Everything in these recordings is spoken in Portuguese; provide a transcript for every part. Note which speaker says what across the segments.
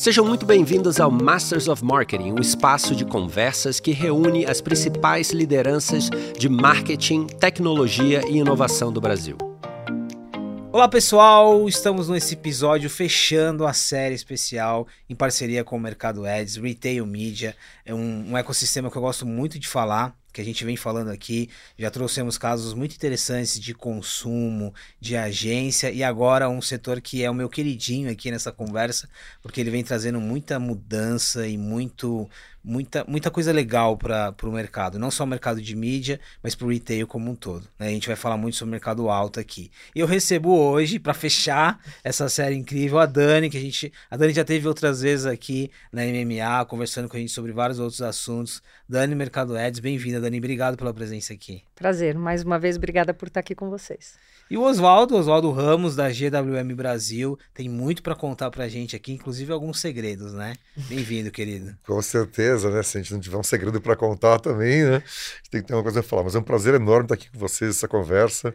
Speaker 1: Sejam muito bem-vindos ao Masters of Marketing, um espaço de conversas que reúne as principais lideranças de marketing, tecnologia e inovação do Brasil.
Speaker 2: Olá pessoal, estamos nesse episódio fechando a série especial em parceria com o Mercado Ads, Retail Media. É um, um ecossistema que eu gosto muito de falar que a gente vem falando aqui. Já trouxemos casos muito interessantes de consumo, de agência e agora um setor que é o meu queridinho aqui nessa conversa, porque ele vem trazendo muita mudança e muito muita, muita coisa legal para o mercado, não só o mercado de mídia, mas para o retail como um todo. Né? A gente vai falar muito sobre o mercado alto aqui. E eu recebo hoje, para fechar essa série incrível, a Dani, que a gente. A Dani já teve outras vezes aqui na MMA, conversando com a gente sobre vários outros assuntos. Dani Mercado Ads, bem-vinda, Dani. Obrigado pela presença aqui.
Speaker 3: Prazer, mais uma vez, obrigada por estar aqui com vocês.
Speaker 2: E o Oswaldo, Oswaldo Ramos, da GWM Brasil, tem muito para contar para a gente aqui, inclusive alguns segredos, né? Bem-vindo, querido.
Speaker 4: Com certeza, né? Se a gente não tiver um segredo para contar também, né? A gente tem que ter uma coisa a falar. Mas é um prazer enorme estar aqui com vocês, essa conversa.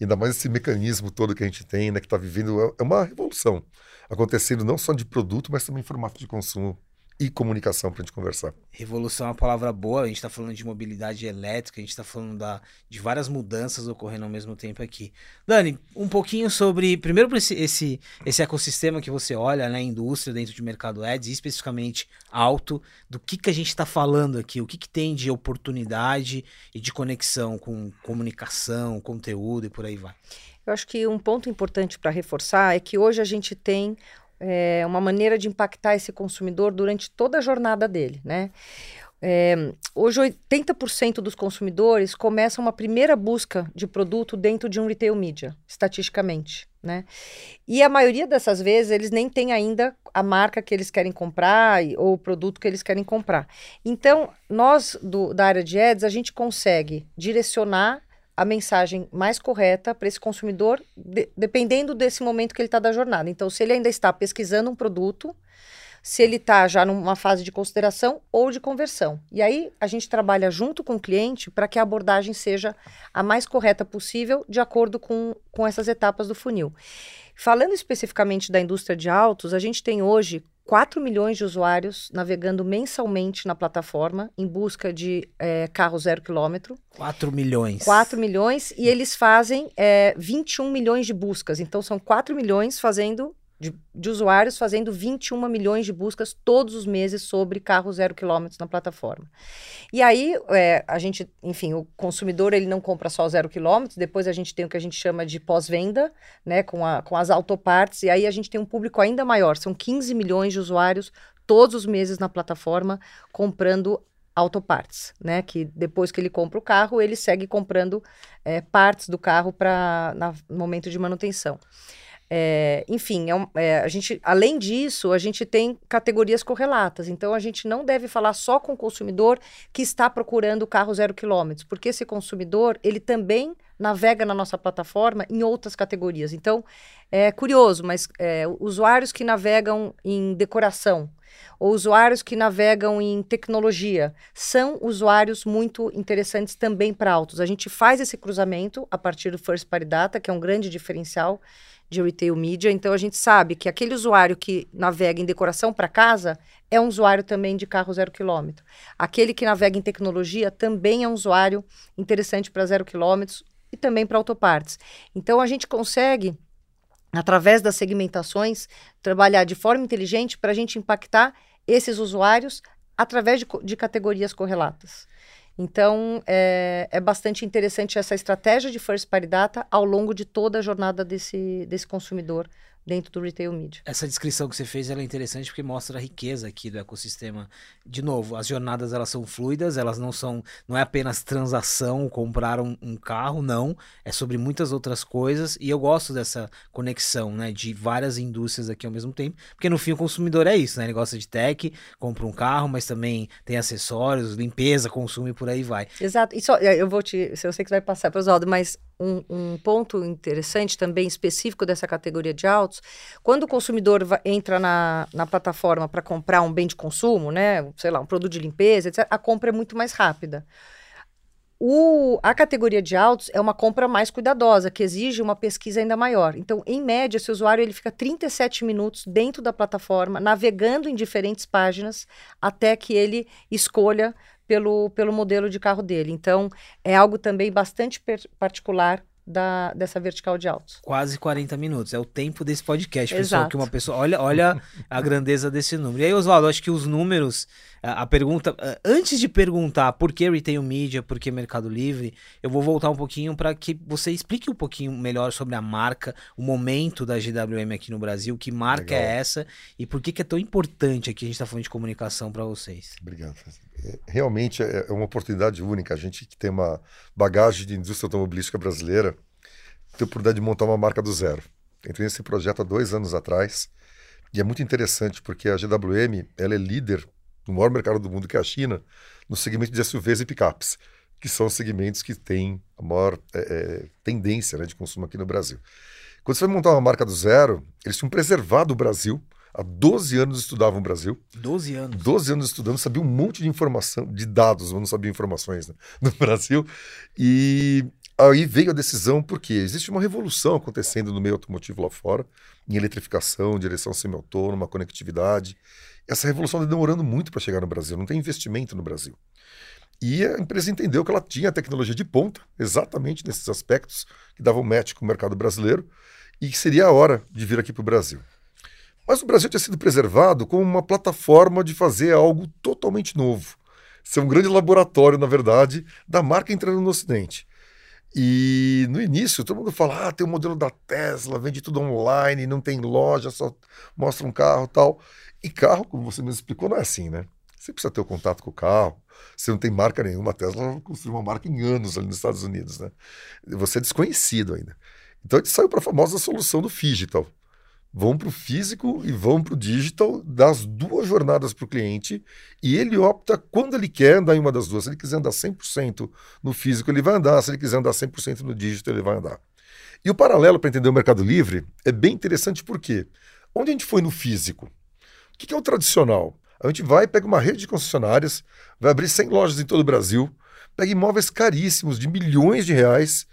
Speaker 4: Ainda mais esse mecanismo todo que a gente tem, né? Que está vivendo. É, é uma revolução acontecendo não só de produto, mas também em formato de consumo e comunicação para a gente conversar.
Speaker 2: Revolução é uma palavra boa, a gente está falando de mobilidade elétrica, a gente está falando da, de várias mudanças ocorrendo ao mesmo tempo aqui. Dani, um pouquinho sobre, primeiro esse, esse, esse ecossistema que você olha, né, indústria dentro de mercado ads, especificamente alto, do que, que a gente está falando aqui, o que, que tem de oportunidade e de conexão com comunicação, conteúdo e por aí vai.
Speaker 3: Eu acho que um ponto importante para reforçar é que hoje a gente tem é, uma maneira de impactar esse consumidor durante toda a jornada dele, né? É, hoje, 80% dos consumidores começam uma primeira busca de produto dentro de um retail media, estatisticamente, né? E a maioria dessas vezes, eles nem têm ainda a marca que eles querem comprar ou o produto que eles querem comprar. Então, nós, do, da área de ads, a gente consegue direcionar a mensagem mais correta para esse consumidor, de, dependendo desse momento que ele está da jornada. Então, se ele ainda está pesquisando um produto, se ele está já numa fase de consideração ou de conversão. E aí a gente trabalha junto com o cliente para que a abordagem seja a mais correta possível, de acordo com, com essas etapas do funil. Falando especificamente da indústria de autos, a gente tem hoje 4 milhões de usuários navegando mensalmente na plataforma em busca de é, carro zero quilômetro.
Speaker 2: 4 milhões.
Speaker 3: 4 milhões e eles fazem é, 21 milhões de buscas. Então são 4 milhões fazendo de, de, usuários fazendo 21 milhões de buscas todos os meses sobre carro zero quilômetros na plataforma. E aí, é, a gente, enfim, o consumidor ele não compra só zero quilômetros, depois a gente tem o que a gente chama de pós-venda, né, com, a, com as autopartes, e aí a gente tem um público ainda maior, são 15 milhões de usuários todos os meses na plataforma comprando autopartes, né? Que depois que ele compra o carro, ele segue comprando é, partes do carro para no momento de manutenção. É, enfim, é um, é, a gente, além disso, a gente tem categorias correlatas. Então, a gente não deve falar só com o consumidor que está procurando carro zero quilômetros, porque esse consumidor ele também navega na nossa plataforma em outras categorias. Então, é curioso, mas é, usuários que navegam em decoração ou usuários que navegam em tecnologia são usuários muito interessantes também para autos. A gente faz esse cruzamento a partir do First Party Data, que é um grande diferencial de retail media. Então a gente sabe que aquele usuário que navega em decoração para casa é um usuário também de carro zero quilômetro. Aquele que navega em tecnologia também é um usuário interessante para zero quilômetros e também para autopartes. Então a gente consegue através das segmentações trabalhar de forma inteligente para a gente impactar esses usuários através de, de categorias correlatas. Então, é, é bastante interessante essa estratégia de first party data ao longo de toda a jornada desse, desse consumidor dentro do retail media.
Speaker 2: Essa descrição que você fez é interessante porque mostra a riqueza aqui do ecossistema. De novo, as jornadas elas são fluidas, elas não são, não é apenas transação, comprar um, um, carro, não, é sobre muitas outras coisas e eu gosto dessa conexão, né, de várias indústrias aqui ao mesmo tempo, porque no fim o consumidor é isso, né, ele gosta de tech, compra um carro, mas também tem acessórios, limpeza, consumo e por aí vai.
Speaker 3: Exato. E só, eu vou te, eu sei que vai passar para Oswaldo, mas um, um, ponto interessante também específico dessa categoria de autos, quando o consumidor entra na, na plataforma para comprar um bem de consumo, né, sei lá, um produto de limpeza, etc., a compra é muito mais rápida. O, a categoria de autos é uma compra mais cuidadosa, que exige uma pesquisa ainda maior. Então, em média, esse usuário ele fica 37 minutos dentro da plataforma, navegando em diferentes páginas, até que ele escolha pelo, pelo modelo de carro dele. Então, é algo também bastante particular da, dessa vertical de autos.
Speaker 2: Quase 40 minutos. É o tempo desse podcast,
Speaker 3: Exato.
Speaker 2: pessoal. Que uma pessoa. Olha, olha a grandeza desse número. E aí, Oswaldo, acho que os números. A, a pergunta. Antes de perguntar por que Retail Media, por que Mercado Livre, eu vou voltar um pouquinho para que você explique um pouquinho melhor sobre a marca, o momento da GWM aqui no Brasil, que marca
Speaker 4: Legal.
Speaker 2: é essa e por que, que é tão importante aqui a gente está falando de comunicação para vocês.
Speaker 4: Obrigado. É, Realmente é é uma oportunidade única. A gente que tem uma bagagem de indústria automobilística brasileira tem a oportunidade de montar uma marca do zero. Entrei nesse projeto há dois anos atrás e é muito interessante porque a GWM ela é líder no maior mercado do mundo que é a China no segmento de SUVs e picapes, que são os segmentos que têm a maior é, é, tendência né, de consumo aqui no Brasil. Quando você vai montar uma marca do zero, eles tinham preservado o Brasil. Há 12 anos estudavam o Brasil.
Speaker 2: 12 anos.
Speaker 4: 12 anos estudando, sabia um monte de informação, de dados, mas não sabia informações né, no Brasil. E aí veio a decisão, porque existe uma revolução acontecendo no meio automotivo lá fora, em eletrificação, direção semi-autônoma, conectividade. Essa revolução está demorando muito para chegar no Brasil, não tem investimento no Brasil. E a empresa entendeu que ela tinha tecnologia de ponta, exatamente nesses aspectos, que davam match com o mercado brasileiro, e que seria a hora de vir aqui para o Brasil. Mas o Brasil tinha sido preservado como uma plataforma de fazer algo totalmente novo. Ser um grande laboratório, na verdade, da marca entrando no Ocidente. E no início, todo mundo fala: ah, tem o modelo da Tesla, vende tudo online, não tem loja, só mostra um carro tal. E carro, como você mesmo explicou, não é assim, né? Você precisa ter o contato com o carro. Você não tem marca nenhuma. A Tesla construiu uma marca em anos ali nos Estados Unidos, né? Você é desconhecido ainda. Então a gente saiu para a famosa solução do digital. Vão para o físico e vão para o digital, das duas jornadas para o cliente, e ele opta quando ele quer andar em uma das duas. Se ele quiser andar 100% no físico, ele vai andar. Se ele quiser andar 100% no digital, ele vai andar. E o paralelo para entender o Mercado Livre é bem interessante porque onde a gente foi no físico? O que é o tradicional? A gente vai, pega uma rede de concessionárias, vai abrir 100 lojas em todo o Brasil, pega imóveis caríssimos, de milhões de reais,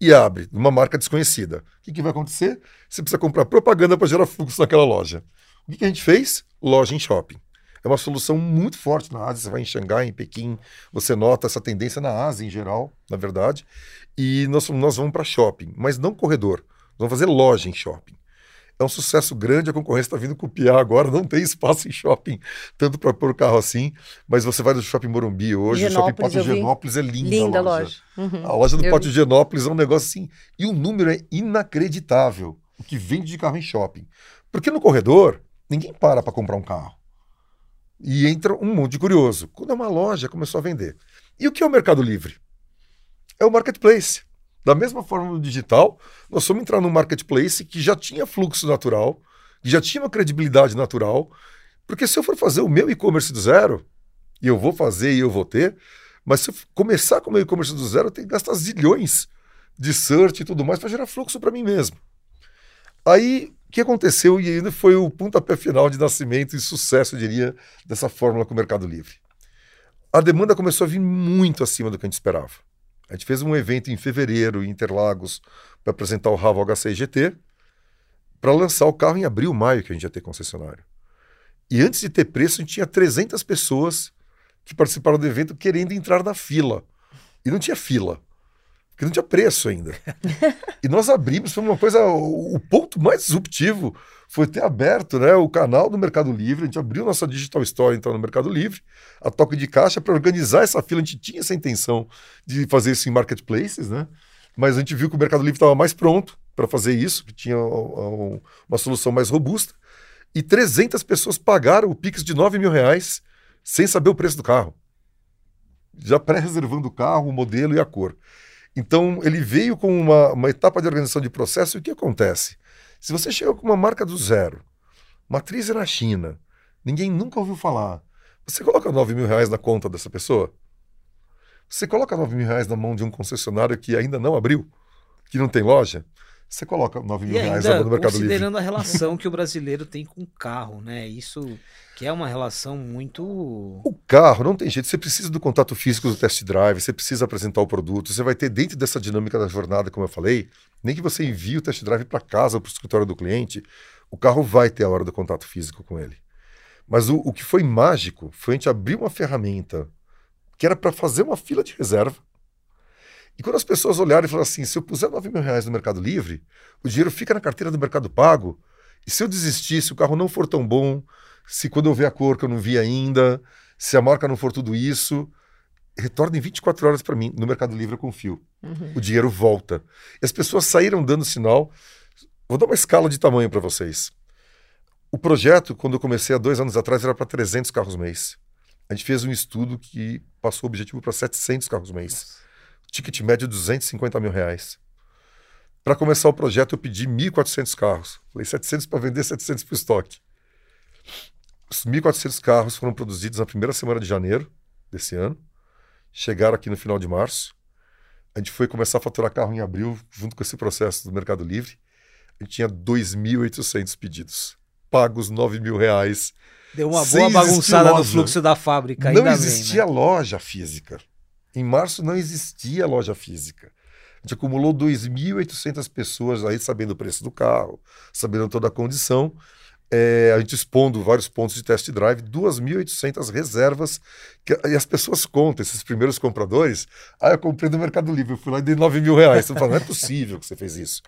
Speaker 4: e abre uma marca desconhecida. O que, que vai acontecer? Você precisa comprar propaganda para gerar fluxo naquela loja. O que, que a gente fez? Loja em shopping. É uma solução muito forte na Ásia. Você vai em Xangai, em Pequim, você nota essa tendência na Ásia em geral, na verdade. E nós, nós vamos para shopping, mas não corredor. Nós vamos fazer loja em shopping é um sucesso grande, a concorrência está vindo copiar agora, não tem espaço em shopping, tanto para pôr o carro assim, mas você vai no shopping Morumbi hoje, o shopping Pátio Genópolis é linda,
Speaker 3: linda
Speaker 4: a loja.
Speaker 3: loja. Uhum.
Speaker 4: A loja do
Speaker 3: Eu
Speaker 4: Pátio
Speaker 3: vi.
Speaker 4: Genópolis é um negócio assim, e o número é inacreditável, o que vende de carro em shopping. Porque no corredor, ninguém para para comprar um carro. E entra um monte de curioso. Quando é uma loja, começou a vender. E o que é o Mercado Livre? É o marketplace. Da mesma forma no digital, nós fomos entrar num marketplace que já tinha fluxo natural, que já tinha uma credibilidade natural, porque se eu for fazer o meu e-commerce do zero, e eu vou fazer e eu vou ter, mas se eu começar com o meu e-commerce do zero, eu tenho que gastar zilhões de search e tudo mais para gerar fluxo para mim mesmo. Aí, o que aconteceu e ainda foi o pontapé final de nascimento e sucesso, eu diria, dessa fórmula com o Mercado Livre. A demanda começou a vir muito acima do que a gente esperava. A gente fez um evento em fevereiro em Interlagos para apresentar o Ravo H6 GT, para lançar o carro em abril, maio, que a gente ia ter concessionário. E antes de ter preço, a gente tinha 300 pessoas que participaram do evento querendo entrar na fila. E não tinha fila, porque não tinha preço ainda. e nós abrimos, foi uma coisa. O, ponto mais disruptivo foi ter aberto né, o canal do Mercado Livre. A gente abriu nossa Digital Store então no Mercado Livre, a toque de caixa, para organizar essa fila. A gente tinha essa intenção de fazer isso em marketplaces, né? Mas a gente viu que o Mercado Livre estava mais pronto para fazer isso, que tinha um, um, uma solução mais robusta. E 300 pessoas pagaram o Pix de 9 mil reais sem saber o preço do carro. Já pré-reservando o carro, o modelo e a cor. Então, ele veio com uma, uma etapa de organização de processo. E o que acontece? Se você chega com uma marca do zero, matriz na China, ninguém nunca ouviu falar, você coloca 9 mil reais na conta dessa pessoa? Você coloca 9 mil reais na mão de um concessionário que ainda não abriu, que não tem loja? Você coloca 9 mil
Speaker 2: E
Speaker 4: reais
Speaker 2: ainda
Speaker 4: no Mercado Livre.
Speaker 2: considerando a relação que o brasileiro tem com o carro, né? Isso que é uma relação muito.
Speaker 4: O carro não tem jeito, você precisa do contato físico do test drive, você precisa apresentar o produto, você vai ter dentro dessa dinâmica da jornada, como eu falei, nem que você envie o test drive para casa ou para o escritório do cliente, o carro vai ter a hora do contato físico com ele. Mas o, o que foi mágico foi a gente abrir uma ferramenta que era para fazer uma fila de reserva. E quando as pessoas olharam e falaram assim: se eu puser 9 mil reais no Mercado Livre, o dinheiro fica na carteira do Mercado Pago, e se eu desistir, se o carro não for tão bom, se quando eu ver a cor que eu não vi ainda, se a marca não for tudo isso, retorna em 24 horas para mim. No Mercado Livre eu confio.
Speaker 3: Uhum.
Speaker 4: O dinheiro volta. E as pessoas saíram dando sinal. Vou dar uma escala de tamanho para vocês. O projeto, quando eu comecei há dois anos atrás, era para 300 carros mês. A gente fez um estudo que passou o objetivo para 700 carros mês. Ticket médio 250 mil reais. Para começar o projeto, eu pedi 1.400 carros. Falei 700 para vender, 700 para o estoque. Os 1.400 carros foram produzidos na primeira semana de janeiro desse ano. Chegaram aqui no final de março. A gente foi começar a faturar carro em abril, junto com esse processo do Mercado Livre. A gente tinha 2.800 pedidos, pagos 9 mil reais.
Speaker 2: Deu uma boa bagunçada no fluxo da fábrica.
Speaker 4: não
Speaker 2: ainda
Speaker 4: existia
Speaker 2: Bem, né?
Speaker 4: loja física. Em março não existia loja física. A gente acumulou 2.800 pessoas aí sabendo o preço do carro, sabendo toda a condição. É, a gente expondo vários pontos de test drive, 2.800 reservas. Que, e as pessoas contam, esses primeiros compradores. Ah, eu comprei no Mercado Livre, eu fui lá e dei 9 mil reais. Você fala, não é possível que você fez isso.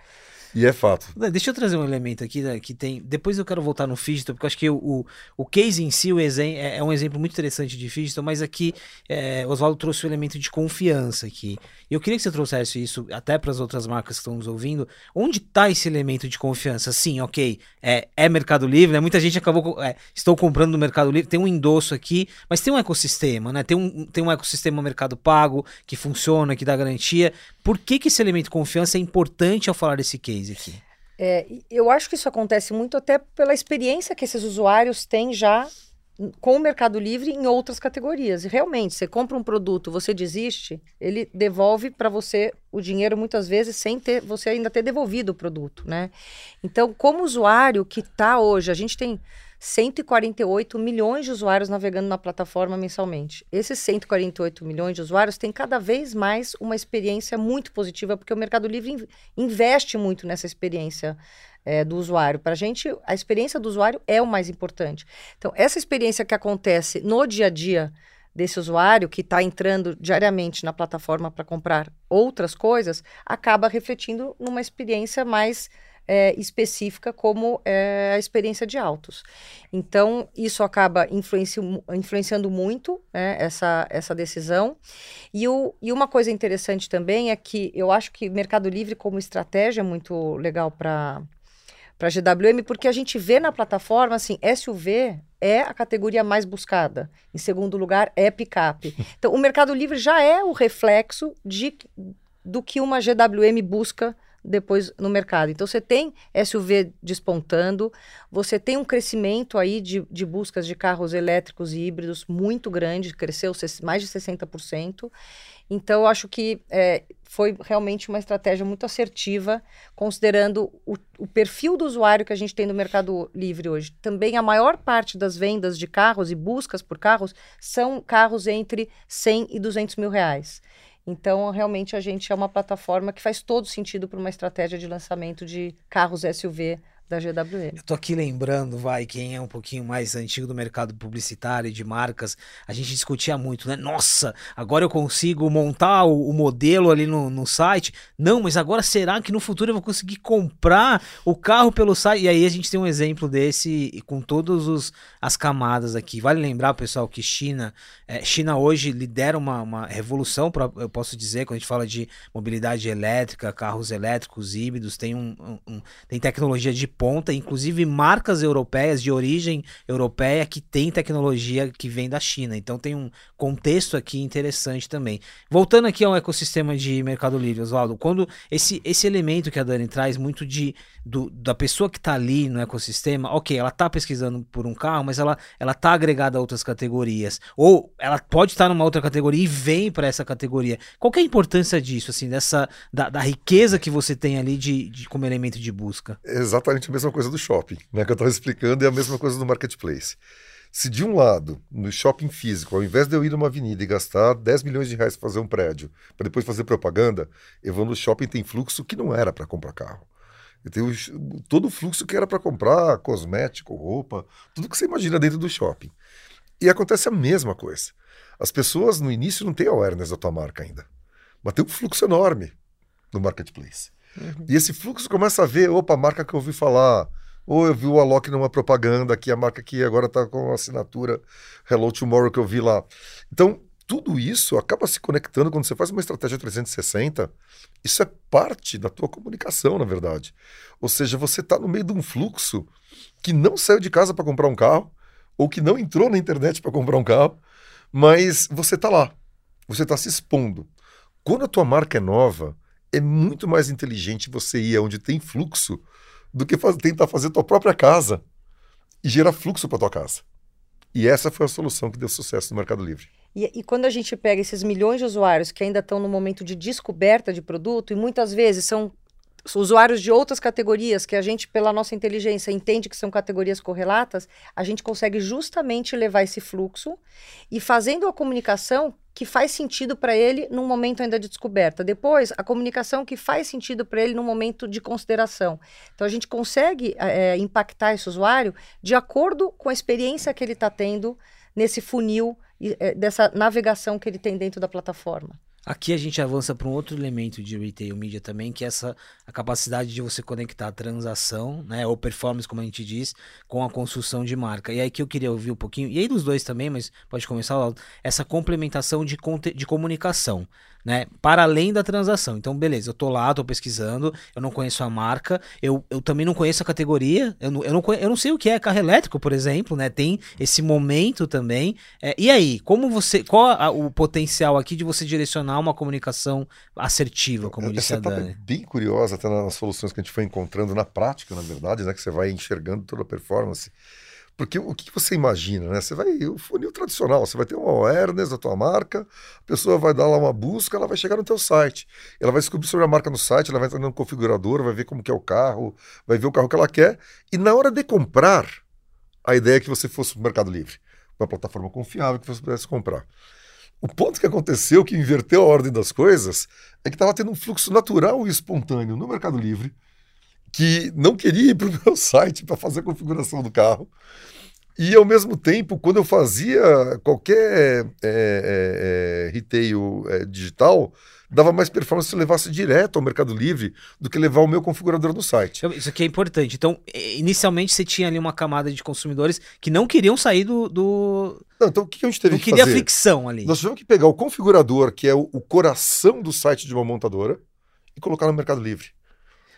Speaker 4: E é fato.
Speaker 2: Deixa eu trazer um elemento aqui né, que tem. Depois eu quero voltar no Digital, porque eu acho que o, o, o case em si o exem- é, é um exemplo muito interessante de Digital, mas aqui é, Oswaldo trouxe o elemento de confiança aqui. E eu queria que você trouxesse isso até para as outras marcas que estão nos ouvindo. Onde está esse elemento de confiança? Sim, ok, é, é Mercado Livre, né? Muita gente acabou. é, estou comprando no Mercado Livre, tem um endosso aqui, mas tem um ecossistema, né? Tem um, tem um ecossistema Mercado Pago que funciona, que dá garantia. Por que, que esse elemento de confiança é importante ao falar desse case aqui?
Speaker 3: É, eu acho que isso acontece muito até pela experiência que esses usuários têm já com o Mercado Livre em outras categorias. Realmente, você compra um produto, você desiste, ele devolve para você o dinheiro muitas vezes sem ter você ainda ter devolvido o produto, né? Então, como usuário que está hoje, a gente tem 148 milhões de usuários navegando na plataforma mensalmente. Esses 148 milhões de usuários têm cada vez mais uma experiência muito positiva, porque o Mercado Livre in- investe muito nessa experiência é, do usuário. Para a gente, a experiência do usuário é o mais importante. Então, essa experiência que acontece no dia a dia desse usuário que está entrando diariamente na plataforma para comprar outras coisas, acaba refletindo numa experiência mais é, específica como é, a experiência de autos. Então, isso acaba influenci influenciando muito né, essa, essa decisão. E, o, e uma coisa interessante também é que eu acho que Mercado Livre, como estratégia, é muito legal para para GWM, porque a gente vê na plataforma, assim, SUV é a categoria mais buscada. Em segundo lugar, é picape. Então, o Mercado Livre já é o reflexo de, do que uma GWM busca depois no mercado. Então, você tem SUV despontando, você tem um crescimento aí de, de buscas de carros elétricos e híbridos muito grande, cresceu mais de 60%. Então, eu acho que é, foi realmente uma estratégia muito assertiva, considerando o, o perfil do usuário que a gente tem no Mercado Livre hoje. Também a maior parte das vendas de carros e buscas por carros são carros entre 100 e 200 mil reais. Então, realmente, a gente é uma plataforma que faz todo sentido para uma estratégia de lançamento de carros SUV da GWM.
Speaker 2: Eu tô aqui lembrando, vai, quem é um pouquinho mais antigo do mercado publicitário e de marcas, a gente discutia muito, né? Nossa, agora eu consigo montar o, o modelo ali no, no site. Não, mas agora será que no futuro eu vou conseguir comprar o carro pelo site? E aí a gente tem um exemplo desse e com todas as camadas aqui. Vale lembrar, pessoal, que China, é, China hoje lidera uma, uma revolução, pra, eu posso dizer, quando a gente fala de mobilidade elétrica, carros elétricos, híbridos, tem, um, um- um- tem tecnologia de ponta, inclusive marcas europeias de origem europeia que tem tecnologia que vem da China. Então tem um contexto aqui interessante também. Voltando aqui ao ecossistema de Mercado Livre, Oswaldo, quando esse, esse elemento que a Dani traz muito de do, da pessoa que está ali no ecossistema, ok, ela está pesquisando por um carro, mas ela ela está agregada a outras categorias, ou ela pode estar tá numa outra categoria e vem para essa categoria. Qual é a importância disso, assim, dessa da, da riqueza que você tem ali de, de, como elemento de busca?
Speaker 4: É exatamente a mesma coisa do shopping, né, que eu estava explicando, é a mesma coisa do marketplace. Se de um lado, no shopping físico, ao invés de eu ir numa avenida e gastar 10 milhões de reais para fazer um prédio, para depois fazer propaganda, eu vou no shopping tem fluxo que não era para comprar carro. Eu tenho todo o fluxo que era para comprar cosmético, roupa, tudo que você imagina dentro do shopping. E acontece a mesma coisa. As pessoas no início não têm awareness da tua marca ainda, mas tem um fluxo enorme no marketplace. Uhum. E esse fluxo começa a ver, opa, a marca que eu ouvi falar, ou eu vi o Alok numa propaganda, que a marca que agora está com a assinatura Hello Tomorrow que eu vi lá. Então, tudo isso acaba se conectando quando você faz uma estratégia 360. Isso é parte da tua comunicação, na verdade. Ou seja, você está no meio de um fluxo que não saiu de casa para comprar um carro, ou que não entrou na internet para comprar um carro, mas você está lá. Você está se expondo. Quando a tua marca é nova, é muito mais inteligente você ir onde tem fluxo do que faz, tentar fazer tua própria casa e gerar fluxo para tua casa. E essa foi a solução que deu sucesso no Mercado Livre.
Speaker 3: E, e, quando a gente pega esses milhões de usuários que ainda estão no momento de descoberta de produto, e muitas vezes são usuários de outras categorias que a gente, pela nossa inteligência, entende que são categorias correlatas, a gente consegue justamente levar esse fluxo e fazendo a comunicação que faz sentido para ele num momento ainda de descoberta. Depois, a comunicação que faz sentido para ele num momento de consideração. Então, a gente consegue é, impactar esse usuário de acordo com a experiência que ele está tendo nesse funil é, dessa navegação que ele tem dentro da plataforma.
Speaker 2: Aqui a gente avança para um outro elemento de retail media também, que é essa a capacidade de você conectar a transação, né, ou performance, como a gente diz, com a construção de marca. E aí que eu queria ouvir um pouquinho, e aí dos dois também, mas pode começar essa complementação de, de comunicação né? Para além da transação. Então, beleza, eu tô lá, tô pesquisando, eu não conheço a marca, eu, eu também não conheço a categoria, eu não, eu, não, eu não sei o que é carro elétrico, por exemplo, né? Tem esse momento também. É, e aí, como você. Qual a, o potencial aqui de você direcionar uma comunicação assertiva, como disse
Speaker 4: Essa
Speaker 2: a Dani?
Speaker 4: Bem curiosa, até nas soluções que a gente foi encontrando na prática, na verdade, né? Que você vai enxergando toda a performance. Porque o que você imagina, né? Você vai, o funil tradicional, você vai ter uma awareness da tua marca, a pessoa vai dar lá uma busca, ela vai chegar no teu site. Ela vai descobrir sobre a marca no site, ela vai entrar no configurador, vai ver como que é o carro, vai ver o carro que ela quer. E na hora de comprar, a ideia é que você fosse para o Mercado Livre, uma plataforma confiável que você pudesse comprar. O ponto que aconteceu, que inverteu a ordem das coisas, é que estava tendo um fluxo natural e espontâneo no Mercado Livre, que não queria ir para o meu site para fazer a configuração do carro. E ao mesmo tempo, quando eu fazia qualquer é, é, é, retail é, digital, dava mais performance se eu levasse direto ao Mercado Livre do que levar o meu configurador no site.
Speaker 2: Então, isso aqui é importante. Então, inicialmente você tinha ali uma camada de consumidores que não queriam sair do. do...
Speaker 4: Não, então o que a gente teve
Speaker 2: não
Speaker 4: que
Speaker 2: queria
Speaker 4: fazer?
Speaker 2: fricção ali.
Speaker 4: Nós tivemos que pegar o configurador, que é o, o coração do site de uma montadora, e colocar no Mercado Livre.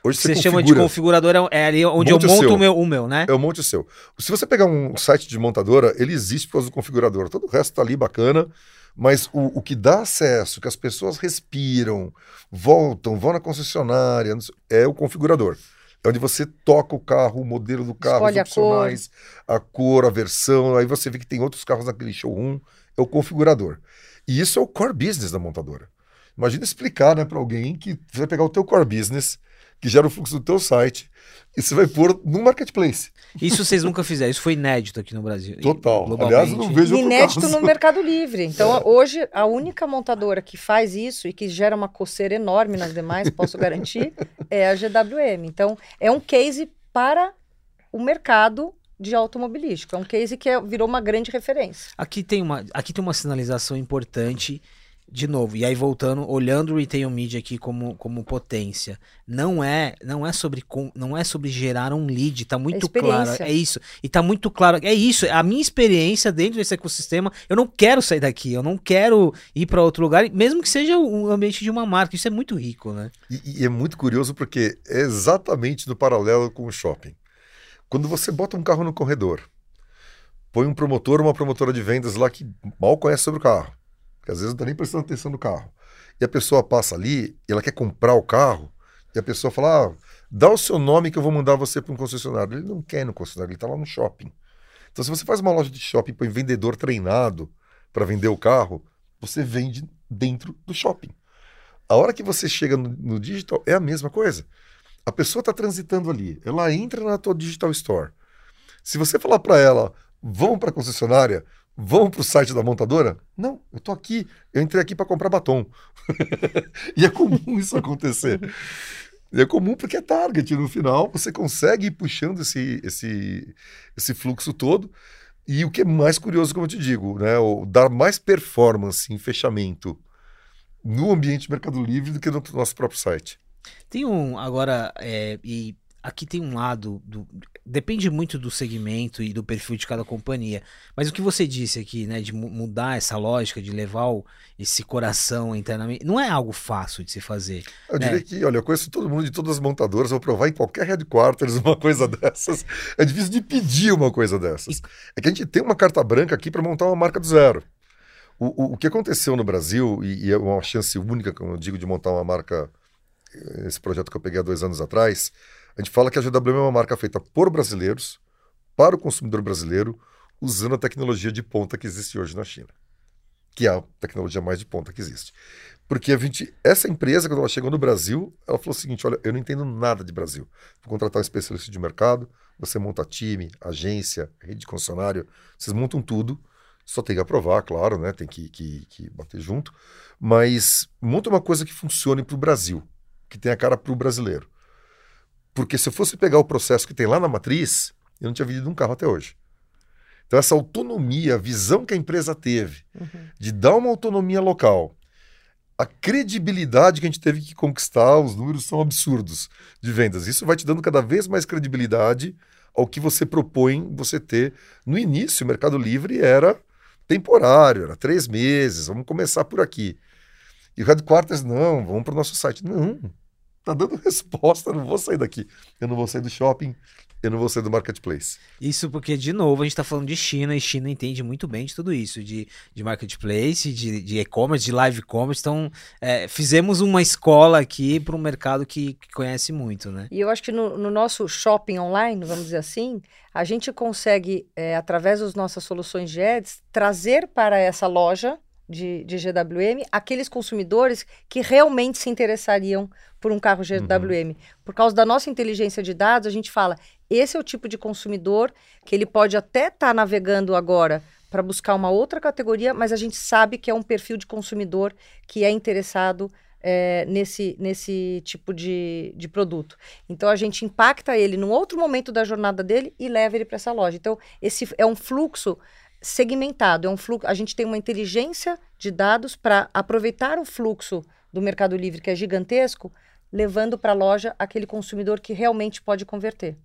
Speaker 2: Hoje você, você chama de configurador, é, é ali onde monte eu monto o, o, meu, o meu, né?
Speaker 4: É o monte o seu. Se você pegar um site de montadora, ele existe por causa do configurador. Todo o resto tá ali bacana, mas o, o que dá acesso, que as pessoas respiram, voltam, vão na concessionária, é o configurador. É onde você toca o carro, o modelo do carro,
Speaker 3: Escolhe
Speaker 4: os opcionais, a cor. a cor, a versão, aí você vê que tem outros carros naquele showroom, é o configurador. E isso é o core business da montadora. Imagina explicar né, para alguém que você vai pegar o teu core business, que gera o fluxo do teu site e você vai pôr no marketplace.
Speaker 2: Isso vocês nunca fizeram, isso foi inédito aqui no Brasil.
Speaker 4: Total. Aliás, eu não vejo
Speaker 3: Inédito no Mercado Livre. Então, é. hoje, a única montadora que faz isso e que gera uma coceira enorme nas demais, posso garantir, é a GWM. Então, é um case para o mercado de automobilístico. É um case que é, virou uma grande referência.
Speaker 2: Aqui tem uma, aqui tem uma sinalização importante de novo, e aí voltando, olhando o retail media aqui como, como potência, não é não é sobre não é sobre gerar um lead, tá muito claro, é isso. E tá muito claro, é isso, a minha experiência dentro desse ecossistema, eu não quero sair daqui, eu não quero ir para outro lugar, mesmo que seja o ambiente de uma marca, isso é muito rico, né?
Speaker 4: E, e é muito curioso porque é exatamente no paralelo com o shopping. Quando você bota um carro no corredor, põe um promotor ou uma promotora de vendas lá que mal conhece sobre o carro, às vezes não está nem prestando atenção no carro, e a pessoa passa ali ela quer comprar o carro, e a pessoa fala: ah, dá o seu nome que eu vou mandar você para um concessionário. Ele não quer no concessionário, ele está lá no shopping. Então, se você faz uma loja de shopping e põe vendedor treinado para vender o carro, você vende dentro do shopping. A hora que você chega no, no digital, é a mesma coisa. A pessoa está transitando ali, ela entra na tua digital store. Se você falar para ela, vamos para a concessionária, vamos para o site da montadora? Não, eu estou aqui, eu entrei aqui para comprar batom. e é comum isso acontecer. É comum porque é target. No final, você consegue ir puxando esse, esse, esse fluxo todo. E o que é mais curioso, como eu te digo, né, o dar mais performance em fechamento no ambiente Mercado Livre do que no nosso próprio site.
Speaker 2: Tem um, agora, é, e aqui tem um lado do, depende muito do segmento e do perfil de cada companhia. Mas o que você disse aqui, né, de mudar essa lógica, de levar o, esse coração internamente, não é algo fácil de se fazer.
Speaker 4: Eu
Speaker 2: né?
Speaker 4: diria que, olha, eu conheço todo mundo de todas as montadoras, vou provar em qualquer headquarters uma coisa dessas. É difícil de pedir uma coisa dessas. É que a gente tem uma carta branca aqui para montar uma marca do zero. O, o, o, que aconteceu no Brasil, e, e é uma chance única, como eu digo, de montar uma marca, eh, esse projeto que eu peguei há dois anos atrás, a gente fala que a GWM é uma marca feita por brasileiros, para o consumidor brasileiro, usando a tecnologia de ponta que existe hoje na China. Que é a tecnologia mais de ponta que existe. Porque a gente, essa empresa, quando ela chegou no Brasil, ela falou o seguinte: olha, eu não entendo nada de Brasil. Vou contratar um especialista de mercado, você monta time, agência, rede de concessionário, vocês montam tudo. Só tem que aprovar, claro, né? Tem que, que, que bater junto. Mas monta uma coisa que funcione para o Brasil, que tenha cara para o brasileiro. Porque se eu fosse pegar o processo que tem lá na matriz, eu não tinha vendido um carro até hoje. Então, essa autonomia, a visão que a empresa teve uhum. de dar uma autonomia local, a credibilidade que a gente teve que conquistar, os números são absurdos de vendas. Isso vai te dando cada vez mais credibilidade ao que você propõe você ter. No início, o Mercado Livre era temporário, era três meses, vamos começar por aqui. E o Headquarters, não, vamos para o nosso site. Não, tá dando resposta, eu não vou sair daqui. Eu não vou sair do shopping, eu não vou sair do marketplace.
Speaker 2: Isso porque, de novo, a gente está falando de China e China entende muito bem de tudo isso, de, de marketplace, de, de e-commerce, de live commerce. Então, é, fizemos uma escola aqui para um mercado que, que, conhece muito, né?
Speaker 3: E eu acho que no, no, nosso shopping online, vamos dizer assim, a gente consegue, é, através das nossas soluções de ads, trazer para essa loja de, de GWM aqueles consumidores que realmente se interessariam por um carro GWM. Uhum. Por causa da nossa inteligência de dados, a gente fala: esse é o tipo de consumidor que ele pode até estar tá navegando agora para buscar uma outra categoria, mas a gente sabe que é um perfil de consumidor que é interessado é, nesse, nesse tipo de, de produto. Então a gente impacta ele num outro momento da jornada dele e leva ele para essa loja. Então, esse é um fluxo segmentado, é um fluxo. A gente tem uma inteligência de dados para aproveitar o fluxo do Mercado Livre, que é gigantesco, levando para a loja aquele consumidor que realmente pode converter.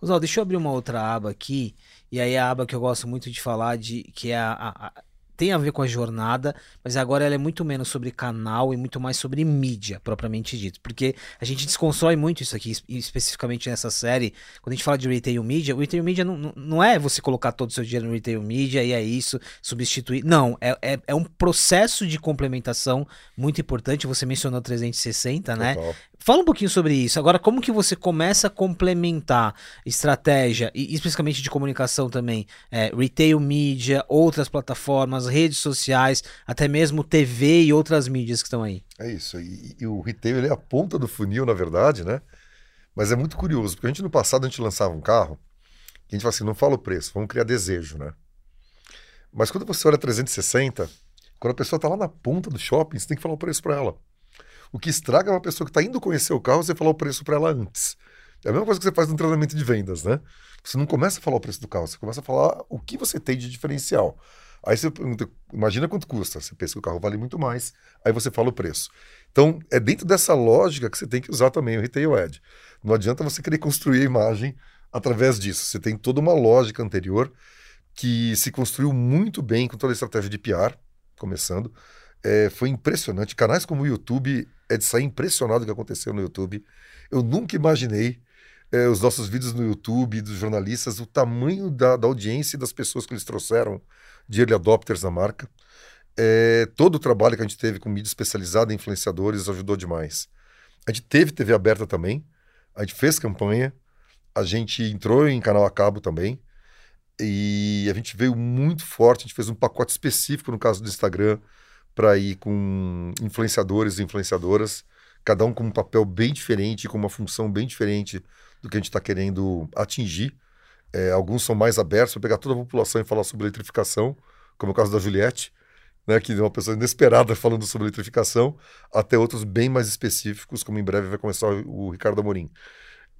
Speaker 2: Oswaldo, deixa eu abrir uma outra aba aqui, e aí a aba que eu gosto muito de falar, de que é a, a tem a ver com a jornada, mas agora ela é muito menos sobre canal e muito mais sobre mídia, propriamente dito. Porque a gente desconstrói muito isso aqui, especificamente nessa série. Quando a gente fala de retail media, o retail media não, não é você colocar todo o seu dinheiro no retail media e é isso, substituir. Não, é, é, é um processo de complementação muito importante. Você mencionou 360, né? Total. Fala um pouquinho sobre isso. Agora, como que você começa a complementar estratégia, e especificamente de comunicação também, é, retail media, outras plataformas, redes sociais, até mesmo TV e outras mídias que estão aí?
Speaker 4: É isso. E, e o retail é a ponta do funil, na verdade, né? Mas é muito curioso, porque a gente no passado a gente lançava um carro, e a gente fala assim, não fala o preço, vamos criar desejo, né? Mas quando você olha 360, quando a pessoa está lá na ponta do shopping, você tem que falar o preço para ela. O que estraga é uma pessoa que está indo conhecer o carro, você falar o preço para ela antes. É a mesma coisa que você faz no treinamento de vendas, né? Você não começa a falar o preço do carro, você começa a falar o que você tem de diferencial. Aí você pergunta, imagina quanto custa. Você pensa que o carro vale muito mais, aí você fala o preço. Então, é dentro dessa lógica que você tem que usar também o Retail Ad. Não adianta você querer construir a imagem através disso. Você tem toda uma lógica anterior que se construiu muito bem com toda a estratégia de PR, começando. É, foi impressionante. Canais como o YouTube, é de sair impressionado do que aconteceu no YouTube. Eu nunca imaginei é, os nossos vídeos no YouTube, dos jornalistas, o tamanho da, da audiência e das pessoas que eles trouxeram de early adopters na marca. É, todo o trabalho que a gente teve com mídia especializada influenciadores ajudou demais. A gente teve TV aberta também, a gente fez campanha, a gente entrou em canal a cabo também, e a gente veio muito forte, a gente fez um pacote específico no caso do Instagram para ir com influenciadores e influenciadoras, cada um com um papel bem diferente, com uma função bem diferente do que a gente está querendo atingir. É, alguns são mais abertos para pegar toda a população e falar sobre eletrificação, como é o caso da Juliette, né, que é uma pessoa inesperada falando sobre eletrificação, até outros bem mais específicos, como em breve vai começar o, Ricardo Amorim,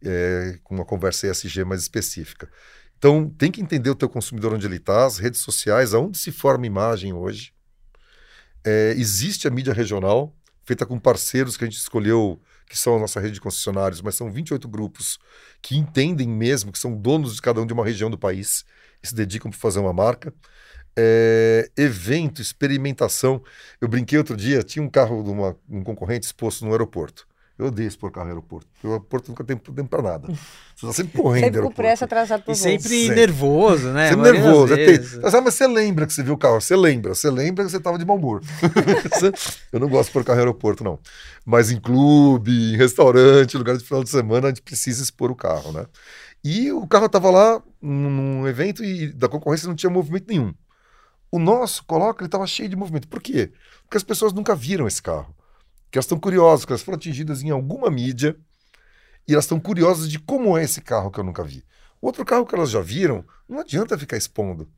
Speaker 4: é, com uma conversa ESG mais específica. Então, tem que entender o teu consumidor onde ele está, as redes sociais, aonde se forma imagem hoje. É, existe a mídia regional, feita com parceiros que a gente escolheu que são a nossa rede de concessionários, mas são 28 grupos que entendem mesmo, que são donos de cada um de uma região do país e se dedicam para fazer uma marca. É, evento, experimentação. Eu brinquei outro dia, tinha um carro de uma, um concorrente exposto no aeroporto. Eu odeio expor carro no aeroporto. O aeroporto nunca tem tempo para nada. Você tá sempre correndo.
Speaker 3: sempre com pressa, atrasado
Speaker 2: pro E sempre, sempre nervoso, né?
Speaker 4: Sempre nervoso. É mas, mas você lembra que você viu o carro? Você lembra. Você lembra que você estava de mau humor. eu não gosto de expor carro no aeroporto, não. Mas em clube, em restaurante, lugar de final de semana, a gente precisa expor o carro, né? E o carro estava lá num evento e da concorrência não tinha movimento nenhum. O nosso, coloca, ele estava cheio de movimento. Por quê? Porque as pessoas nunca viram esse carro que elas estão curiosas, que elas foram atingidas em alguma mídia e elas estão curiosas de como é esse carro que eu nunca vi. Outro carro que elas já viram, não adianta ficar expondo.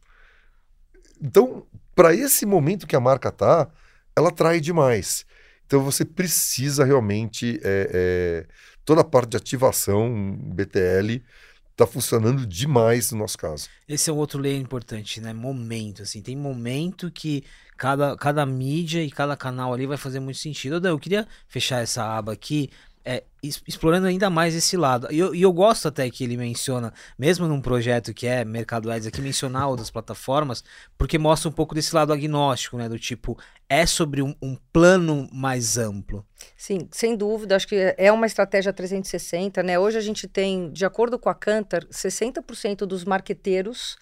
Speaker 4: Então, para esse momento que a marca tá, ela atrai demais. Então você precisa realmente é, é, toda a parte de ativação BTL está funcionando demais no nosso caso.
Speaker 2: Esse é um outro lei importante, né? Momento, assim, tem momento que cada, cada mídia e cada canal ali vai fazer muito sentido. Eu queria fechar essa aba aqui é, explorando ainda mais esse lado. E eu, eu, gosto até que ele menciona, mesmo num projeto que é Mercado Ads aqui, mencionar outras plataformas, porque mostra um pouco desse lado agnóstico, né? Do tipo, é sobre um, um plano mais amplo.
Speaker 3: Sim, sem dúvida. Acho que é uma estratégia 360, né? Hoje a gente tem, de acordo com a Cantar, 60% dos marqueteiros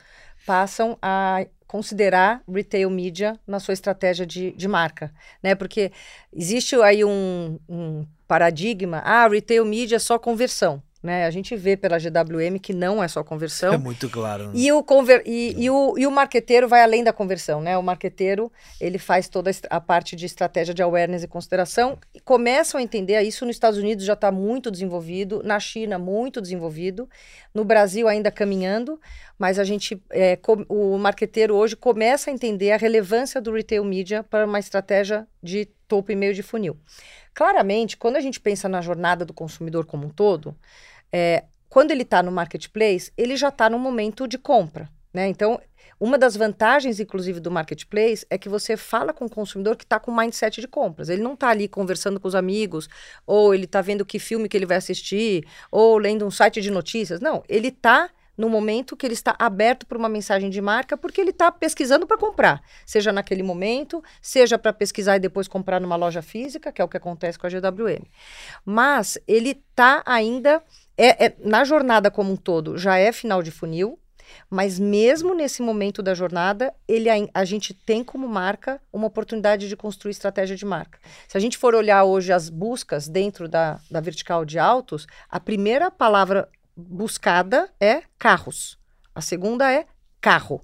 Speaker 3: passam a considerar retail media na sua estratégia de, de marca, né? Porque existe aí um, um paradigma, ah, retail media é só conversão. Né? A gente vê pela GWM que não é só conversão.
Speaker 2: É muito claro. Né?
Speaker 3: E, o conver e, e, o, e o marqueteiro vai além da conversão, né? O marqueteiro, ele faz toda a parte de estratégia de awareness e consideração. E começam a entender isso nos Estados Unidos já está muito desenvolvido, na China muito desenvolvido, no Brasil ainda caminhando, mas a gente, é, o marqueteiro hoje começa a entender a relevância do retail media para uma estratégia de topo e meio de funil. Claramente, quando a gente pensa na jornada do consumidor como um todo, é, quando ele está no marketplace, ele já está no momento de compra. Né? Então, uma das vantagens, inclusive, do marketplace é que você fala com o consumidor que está com mindset de compras. Ele não está ali conversando com os amigos, ou ele está vendo que filme que ele vai assistir, ou lendo um site de notícias. Não, ele está no momento que ele está aberto para uma mensagem de marca, porque ele está pesquisando para comprar, seja naquele momento, seja para pesquisar e depois comprar numa loja física, que é o que acontece com a GWM. Mas ele está ainda é, é, na jornada como um todo, já é final de funil, mas mesmo nesse momento da jornada, ele a, gente tem como marca uma oportunidade de construir estratégia de marca. Se a gente for olhar hoje as buscas dentro da, da vertical de autos, a primeira palavra buscada é carros. A segunda é carro.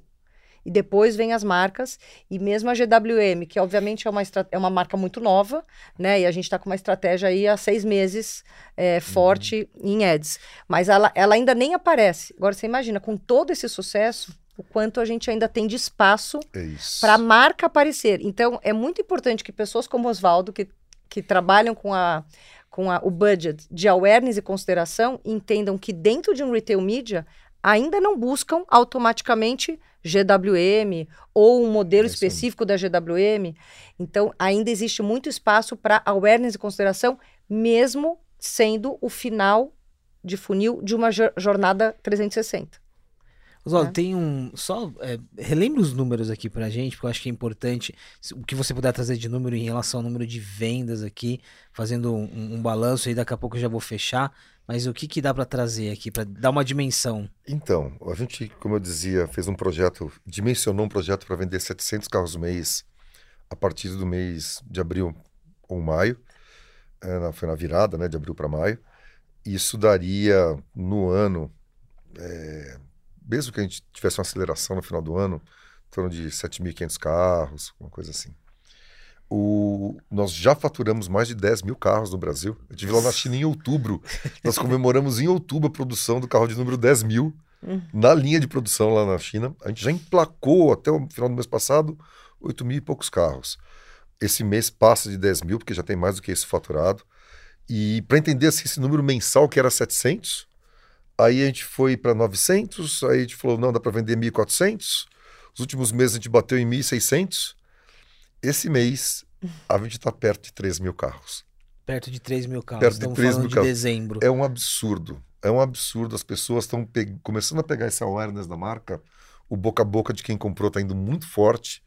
Speaker 3: E depois vem as marcas, e mesmo a GWM, que obviamente é uma, é uma marca muito nova, né? E a gente está com uma estratégia aí há seis meses é, forte uhum. em ads. Mas ela, ela ainda nem aparece. Agora você imagina, com todo esse sucesso, o quanto a gente ainda tem de espaço é para a marca aparecer. Então, é muito importante que pessoas como Oswaldo, que, que trabalham com a com a, o budget de awareness e consideração entendam que dentro de um retail media ainda não buscam automaticamente GWM ou um modelo é específico da GWM. Então, ainda existe muito espaço para awareness e consideração, mesmo sendo o final de funil de uma jornada 360.
Speaker 2: Oswaldo,
Speaker 3: né?
Speaker 2: tem um. Só é, relembra os números aqui pra gente, porque eu acho que é importante. O que você puder trazer de número em relação ao número de vendas aqui, fazendo um, um balanço aí, daqui a pouco eu já vou fechar. Mas o que que dá pra trazer aqui, Pra dar uma dimensão?
Speaker 4: Então, a gente, como eu dizia, fez um projeto, dimensionou um projeto para vender 700 carros mês a partir do mês de abril ou maio. É, na- foi na virada, né, de abril para maio. Isso daria no ano, é, mesmo que a gente tivesse uma aceleração no final do ano, em torno de 7.500 carros, uma coisa assim. O, nós já faturamos mais de 10 mil carros no Brasil. Eu estive lá na China em outubro. Nós comemoramos em outubro a produção do carro de número 10 mil na linha de produção lá na China. A gente já emplacou até o final do mês passado 8 mil e poucos carros. Esse mês passa de 10 mil, porque já tem mais do que isso faturado. E para entender assim, esse número mensal que era 700, aí a gente foi para 900, aí a gente falou, não, dá para vender 1.400. Os últimos meses a gente bateu em 1.600. Esse mês a gente está perto de 3 mil carros.
Speaker 2: Perto de 3 mil carros.
Speaker 4: Perto de
Speaker 2: Estamos
Speaker 4: 3
Speaker 2: falando
Speaker 4: mil
Speaker 2: de
Speaker 4: carros.
Speaker 2: dezembro.
Speaker 4: É um absurdo. É um absurdo. As pessoas estão pe- começando a pegar esse awareness da marca. O boca a boca de quem comprou está indo muito forte.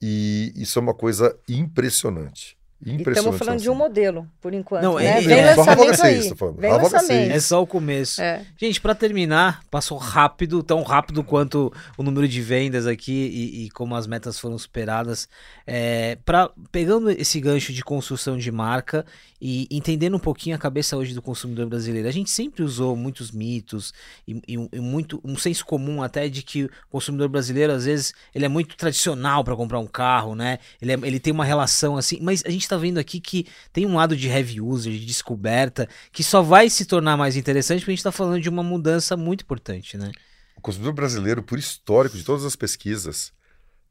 Speaker 4: E isso é uma coisa impressionante. Impressionante.
Speaker 3: estamos falando de um
Speaker 4: assim.
Speaker 3: modelo, por enquanto.
Speaker 2: Não,
Speaker 3: né?
Speaker 2: é-
Speaker 3: Vem
Speaker 2: é,
Speaker 4: só
Speaker 3: lançamento aí. Vem lançamento.
Speaker 2: É só o começo.
Speaker 3: É.
Speaker 2: Gente, pra terminar, passou rápido, tão rápido quanto o número de vendas aqui e, e como as metas foram superadas. É, pra, pegando esse gancho de construção de marca e entendendo um pouquinho a cabeça hoje do consumidor brasileiro, a gente sempre usou muitos mitos e, e um- e muito um senso comum até de que o consumidor brasileiro às vezes ele é muito tradicional para comprar um carro, né? Ele, é- ele tem uma relação assim, mas a gente tá vendo aqui que tem um lado de heavy user, de descoberta, que só vai se tornar mais interessante porque a gente está falando de uma mudança muito importante, né?
Speaker 4: O consumidor brasileiro, por histórico de todas as pesquisas,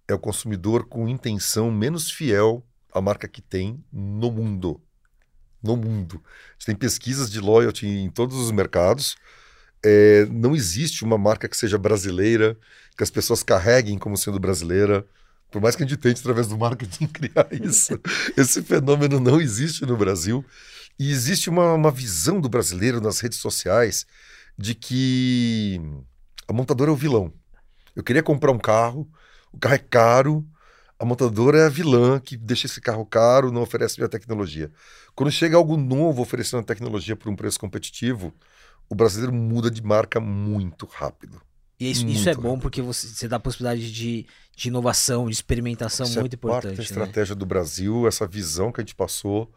Speaker 4: é o consumidor com intenção menos fiel à marca que tem no mundo. No mundo. A gente tem pesquisas de loyalty em todos os mercados. É, não existe uma marca que seja brasileira, que as pessoas carreguem como sendo brasileira. Por mais que a gente tente, através do marketing, criar isso, esse fenômeno não existe no Brasil. E existe uma, uma visão do brasileiro nas redes sociais de que a montadora é o vilão. Eu queria comprar um carro, o carro é caro, a montadora é a vilã que deixa esse carro caro, não oferece minha tecnologia. Quando chega algo novo oferecendo tecnologia por um preço competitivo, o brasileiro muda de marca muito rápido.
Speaker 2: E isso,
Speaker 4: Muito
Speaker 2: isso é bom porque você, você dá a possibilidade de, de inovação, de experimentação
Speaker 4: Isso
Speaker 2: muito
Speaker 4: é parte
Speaker 2: importante.
Speaker 4: da
Speaker 2: né?
Speaker 4: estratégia do Brasil, essa visão que a gente passou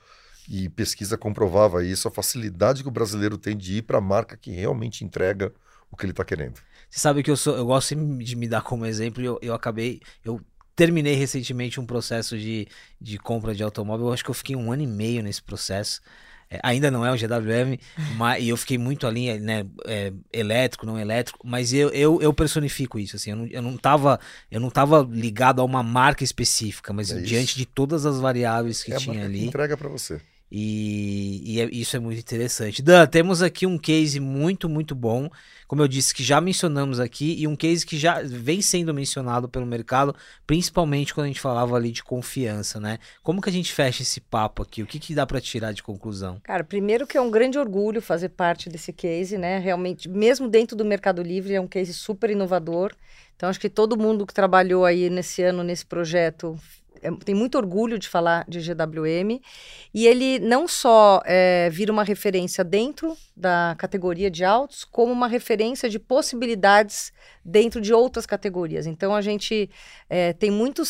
Speaker 4: e pesquisa comprovava isso, a facilidade que o brasileiro tem de ir para a marca que realmente entrega o que ele está querendo.
Speaker 2: Você sabe que eu sou, eu gosto de me dar como exemplo eu, eu acabei, eu terminei recentemente um processo de, de compra de automóvel. Eu acho que eu fiquei um ano e meio nesse processo. É, ainda não é o GWM, mas e eu fiquei muito ali, né, é, elétrico, não elétrico, mas eu, eu, eu personifico isso, assim, eu não, eu não tava, eu não tava ligado a uma marca específica, mas
Speaker 4: É
Speaker 2: diante de todas as variáveis que
Speaker 4: é
Speaker 2: tinha ali,
Speaker 4: entrega para você.
Speaker 2: E, e é- isso é muito interessante. Dan, temos aqui um case muito, muito bom. Como eu disse, que já mencionamos aqui, e um case que já vem sendo mencionado pelo mercado, principalmente quando a gente falava ali de confiança, né? Como que a gente fecha esse papo aqui? O que, que dá para tirar de conclusão?
Speaker 3: Cara, primeiro que é um grande orgulho fazer parte desse case, né? Realmente, mesmo dentro do Mercado Livre, é um case super inovador. Então, acho que todo mundo que trabalhou aí nesse ano, nesse projeto, tem muito orgulho de falar de GWM. E ele não só é, vira uma referência dentro da categoria de autos, como uma referência de possibilidades dentro de outras categorias. Então, a gente é, tem muito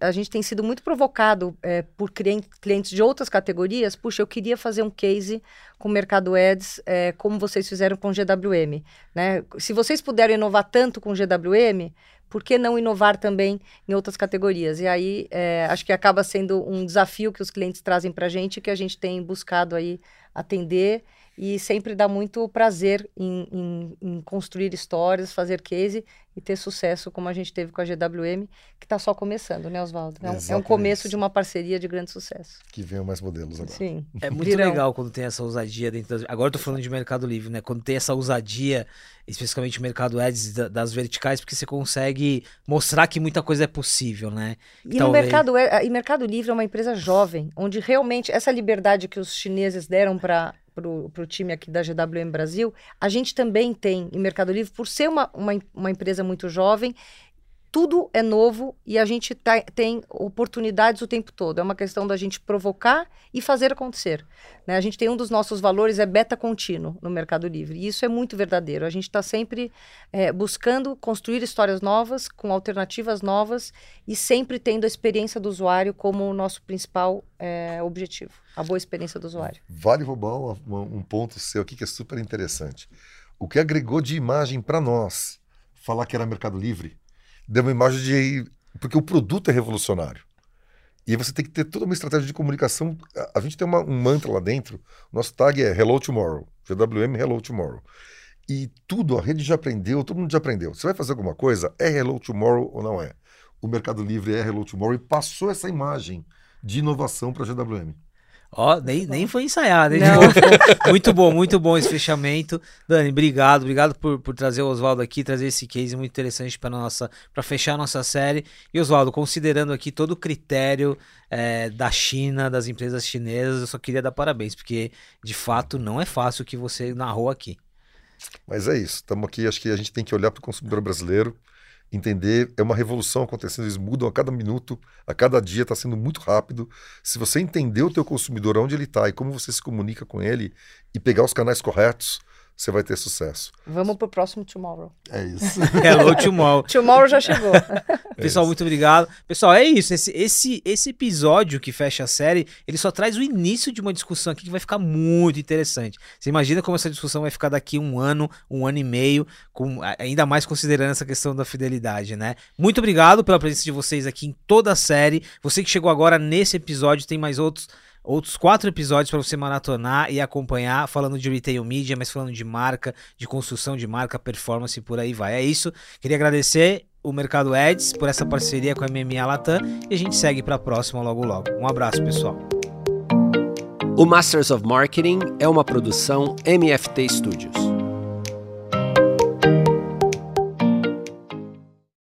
Speaker 3: a gente tem sido muito provocado é, por clien- clientes de outras categorias. Puxa, eu queria fazer um case com o Mercado Ads, é, como vocês fizeram com GWM. Né? Se vocês puderam inovar tanto com GWM, por que não inovar também em outras categorias? E aí, é, acho que acaba sendo um desafio que os clientes trazem para a gente, que a gente tem buscado aí atender e sempre dá muito prazer em, em- em construir histórias, fazer case e ter sucesso como a gente teve com a GWM, que está só começando, né, Oswaldo? É, um- é um começo de uma parceria de grande sucesso.
Speaker 4: Que venham mais modelos agora.
Speaker 3: Sim.
Speaker 2: É muito
Speaker 3: Virão.
Speaker 2: legal quando tem essa ousadia dentro das... Agora eu tô falando de Mercado Livre, né? Quando tem essa ousadia, especificamente o Mercado Ads da- das verticais, porque você consegue mostrar que muita coisa é possível, né?
Speaker 3: E no
Speaker 2: Talvez.
Speaker 3: mercado, e Mercado Livre é uma empresa jovem, onde realmente essa liberdade que os chineses deram para para o time aqui da GWM Brasil, a gente também tem em Mercado Livre, por ser uma, uma, uma empresa muito jovem, tudo é novo e a gente tá, tem oportunidades o tempo todo. É uma questão da gente provocar e fazer acontecer. Né? A gente tem um dos nossos valores é beta contínuo no Mercado Livre e isso é muito verdadeiro. A gente está sempre é, buscando construir histórias novas com alternativas novas e sempre tendo a experiência do usuário como o nosso principal é, objetivo, a boa experiência do usuário.
Speaker 4: Vale roubar um, um ponto seu aqui que é super interessante. O que agregou de imagem para nós falar que era Mercado Livre deu uma imagem de. Porque o produto é revolucionário. E você tem que ter toda uma estratégia de comunicação. A, gente tem uma, um mantra lá dentro. Nosso tag é Hello Tomorrow. GWM Hello Tomorrow. E tudo, a rede já aprendeu, todo mundo já aprendeu. Você vai fazer alguma coisa, é Hello Tomorrow ou não é? O Mercado Livre é Hello Tomorrow e passou essa imagem de inovação para a GWM.
Speaker 2: Ó, nem, nem foi ensaiado, hein? muito bom, muito bom esse fechamento. Dani, obrigado, obrigado por, por trazer o Oswaldo aqui, trazer esse case muito interessante para nossa para fechar a nossa série. E Oswaldo, considerando aqui todo o critério é, da China, das empresas chinesas, eu só queria dar parabéns, porque de fato não é fácil o que você narrou aqui.
Speaker 4: Mas é isso, estamos aqui, acho que a gente tem que olhar para o consumidor brasileiro entender, é uma revolução acontecendo, eles mudam a cada minuto, a cada dia, está sendo muito rápido. Se você entender o teu consumidor, onde ele está e como você se comunica com ele e pegar os canais corretos, você vai ter sucesso.
Speaker 3: Vamos pro próximo Tomorrow.
Speaker 4: É isso.
Speaker 2: Hello, Tomorrow.
Speaker 3: tomorrow já chegou.
Speaker 2: Pessoal, é muito obrigado. Pessoal, é isso. Esse, esse, esse episódio que fecha a série, ele só traz o início de uma discussão aqui que vai ficar muito interessante. Você imagina como essa discussão vai ficar daqui um ano, um ano e meio, com, ainda mais considerando essa questão da fidelidade, né? Muito obrigado pela presença de vocês aqui em toda a série. Você que chegou agora nesse episódio, tem mais outros outros quatro episódios para você maratonar e acompanhar, falando de retail media, mas falando de marca, de construção de marca, performance e por aí vai. É isso. Queria agradecer o Mercado Ads por essa parceria com a MMA Latam e a gente segue para a próxima logo logo. Um abraço, pessoal.
Speaker 1: O Masters of Marketing é uma produção MFT Studios.